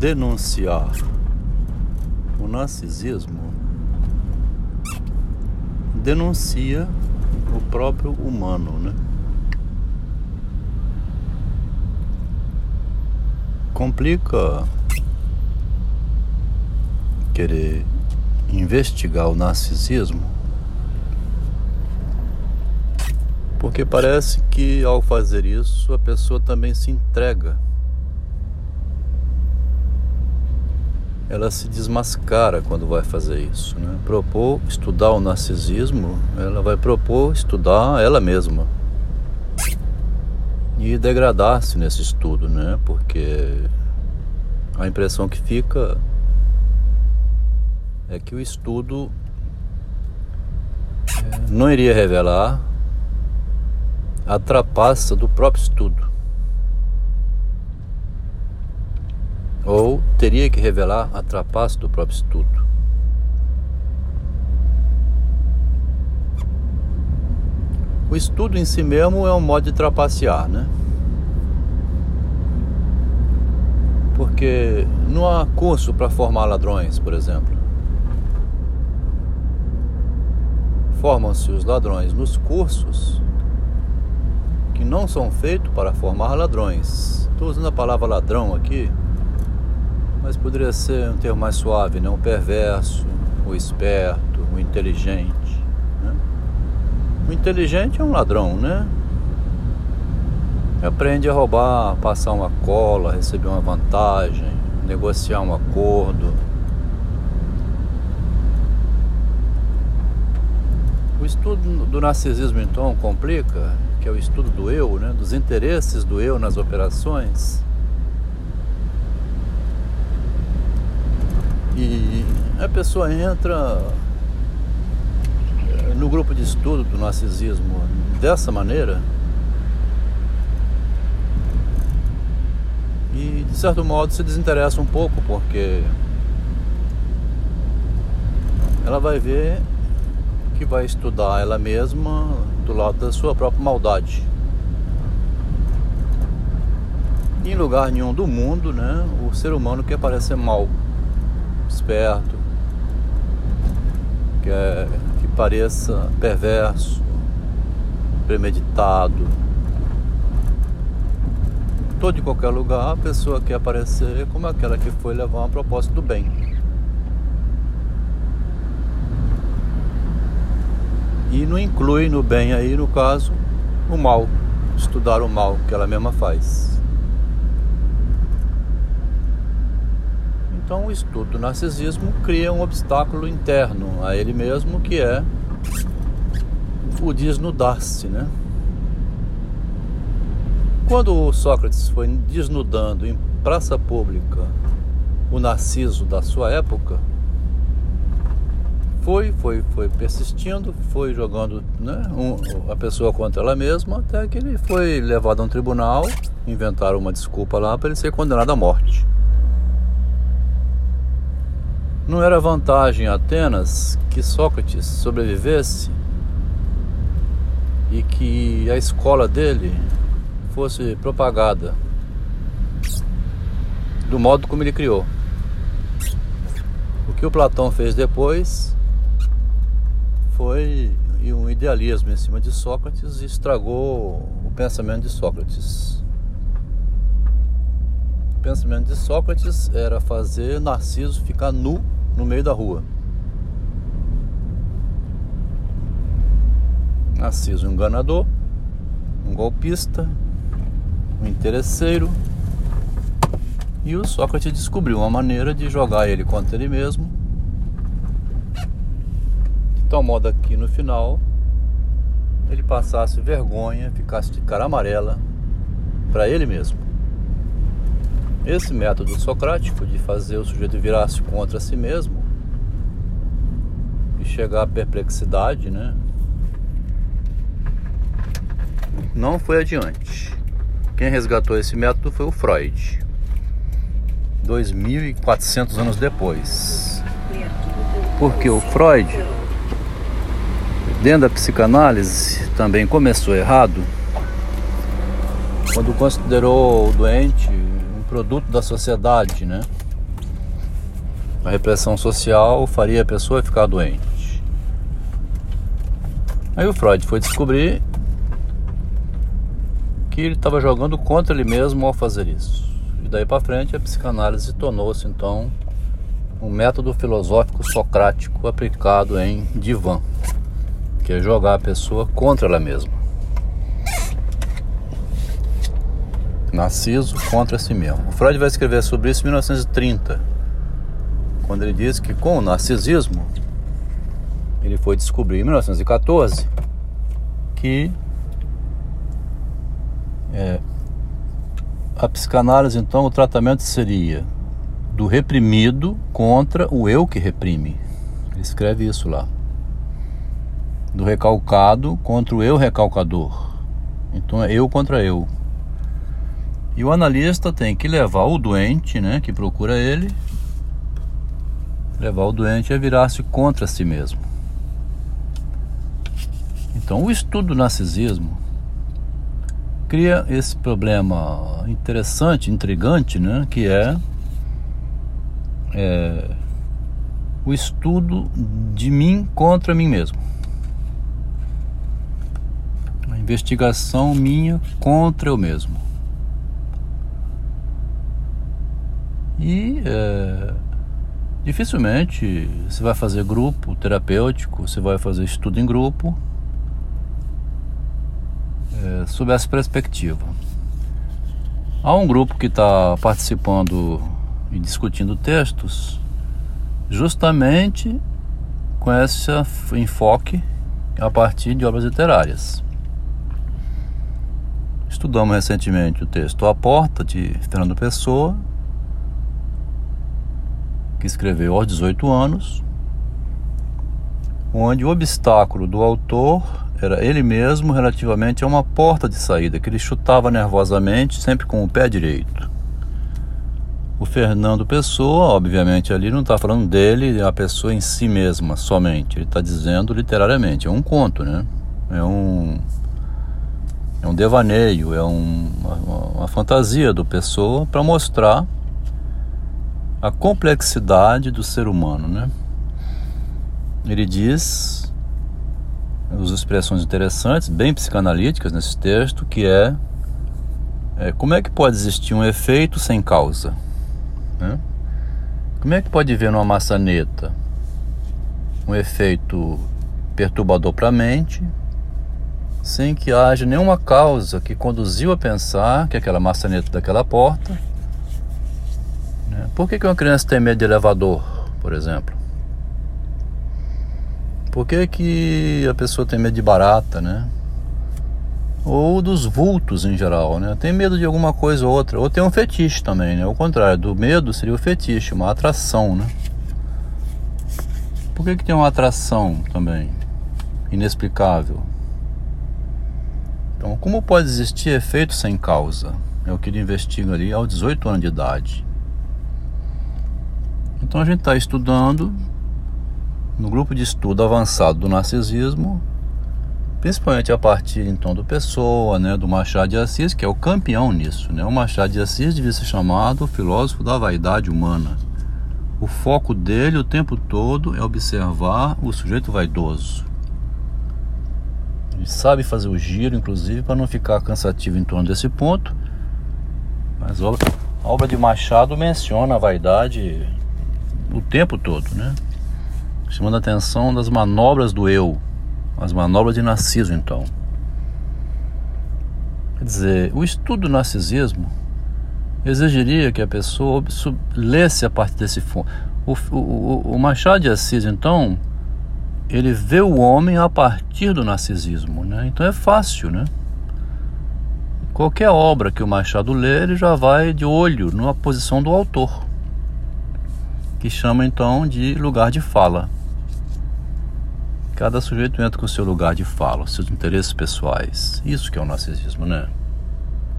denunciar o narcisismo, denuncia o próprio humano, né? Complica querer investigar o narcisismo, porque parece que ao fazer isso a pessoa também se entrega. Ela se desmascara quando vai fazer isso. Né? Propor estudar o narcisismo, ela vai propor estudar ela mesma e degradar-se nesse estudo, né? Porque a impressão que fica é que o estudo é, não iria revelar a trapaça do próprio estudo. Ou teria que revelar a trapaça do próprio estudo. O estudo em si mesmo é um modo de trapacear, né? Porque não há curso para formar ladrões, por exemplo. formam-se os ladrões nos cursos que não são feitos para formar ladrões. Estou usando a palavra ladrão aqui, mas poderia ser um termo mais suave, né? O perverso, o esperto, o inteligente. Né? O inteligente é um ladrão, né? Aprende a roubar, passar uma cola, receber uma vantagem, negociar um acordo O estudo do narcisismo então complica, que é o estudo do eu, né, dos interesses do eu nas operações. E a pessoa entra eh, no grupo de estudo do narcisismo dessa maneira e de certo modo se desinteressa um pouco porque ela vai ver que vai estudar ela mesma do lado da sua própria maldade. em lugar nenhum do mundo, né, o ser humano quer parecer mal, esperto, quer que pareça perverso, premeditado. Todo e qualquer lugar a pessoa quer aparecer como aquela que foi levar uma proposta do bem. E não inclui no bem aí, no caso, o mal, estudar o mal que ela mesma faz. Então o estudo do narcisismo cria um obstáculo interno a ele mesmo que é o desnudar-se, né? Quando Sócrates foi desnudando em praça pública o narciso da sua época, foi, foi, foi persistindo, foi jogando né, um, a pessoa contra ela mesma, até que ele foi levado a um tribunal, inventaram uma desculpa lá para ele ser condenado à morte. Não era vantagem Atenas que Sócrates sobrevivesse e que a escola dele fosse propagada do modo como ele criou. O que o Platão fez depois foi um idealismo em cima de Sócrates e estragou o pensamento de Sócrates. O pensamento de Sócrates era fazer Narciso ficar nu no meio da rua. Narciso um enganador, um golpista, um interesseiro. E o Sócrates descobriu uma maneira de jogar ele contra ele mesmo tal modo que no final ele passasse vergonha, ficasse de cara amarela para ele mesmo. Esse método socrático de fazer o sujeito virar-se contra si mesmo e chegar à perplexidade, né? Não foi adiante. Quem resgatou esse método foi o Freud. 2400 anos depois. Porque o Freud dentro da psicanálise também começou errado quando considerou o doente produto da sociedade, né? A repressão social faria a pessoa ficar doente. Aí o Freud foi descobrir que ele estava jogando contra ele mesmo ao fazer isso. E daí para frente a psicanálise tornou-se então um método filosófico socrático aplicado em divã, que é jogar a pessoa contra ela mesma. Narciso contra si mesmo. O Freud vai escrever sobre isso em 1930, quando ele diz que com o narcisismo ele foi descobrir em 1914 que é, a psicanálise, então, o tratamento seria do reprimido contra o eu que reprime. Ele escreve isso lá. Do recalcado contra o eu recalcador. Então é eu contra eu. E o analista tem que levar o doente, né, que procura ele, levar o doente a virar-se contra si mesmo. Então, o estudo do narcisismo cria esse problema interessante, intrigante, né? Que é, é o estudo de mim contra mim mesmo. A investigação minha contra eu mesmo. E é, dificilmente você vai fazer grupo terapêutico, você vai fazer estudo em grupo é, sob essa perspectiva. Há um grupo que está participando e discutindo textos justamente com esse enfoque a partir de obras literárias. Estudamos recentemente o texto A Porta de Fernando Pessoa, que escreveu aos 18 anos, onde o obstáculo do autor era ele mesmo relativamente a uma porta de saída que ele chutava nervosamente, sempre com o pé direito. O Fernando Pessoa, obviamente, ali não está falando dele, a pessoa em si mesma somente. Ele está dizendo literariamente. É um conto, né? É um, é um devaneio, é um, uma, uma fantasia do Pessoa para mostrar a complexidade do ser humano, né? Ele diz usa expressões interessantes, bem psicanalíticas nesse texto, que é, é como é que pode existir um efeito sem causa? Né? Como é que pode haver numa maçaneta um efeito perturbador para a mente sem que haja nenhuma causa que conduziu a pensar que aquela maçaneta daquela porta. Por que, que uma criança tem medo de elevador, por exemplo? Por que, que a pessoa tem medo de barata, né? Ou dos vultos em geral, né? Tem medo de alguma coisa ou outra. Ou tem um fetiche também, né? O contrário, do medo seria o fetiche, uma atração, né? Por que, que tem uma atração também? Inexplicável. Então, como pode existir efeito sem causa? É o que ele investiga ali aos 18 anos de idade. Então a gente está estudando no grupo de estudo avançado do narcisismo, principalmente a partir então do Pessoa, né, do Machado de Assis, que é o campeão nisso. Né? O Machado de Assis devia ser chamado filósofo da vaidade humana. O foco dele o tempo todo é observar o sujeito vaidoso. Ele sabe fazer o giro, inclusive, para não ficar cansativo em torno desse ponto. Mas a obra de Machado menciona a vaidade o tempo todo, né? chamando a atenção das manobras do eu, as manobras de narciso, então. Quer dizer, o estudo do narcisismo exigiria que a pessoa lesse a partir desse fundo. O, o, o Machado de Assis, então, ele vê o homem a partir do narcisismo, né? Então é fácil, né? Qualquer obra que o Machado lê, ele já vai de olho na posição do autor, que chama então de lugar de fala. Cada sujeito entra com o seu lugar de fala, seus interesses pessoais. Isso que é o narcisismo, né?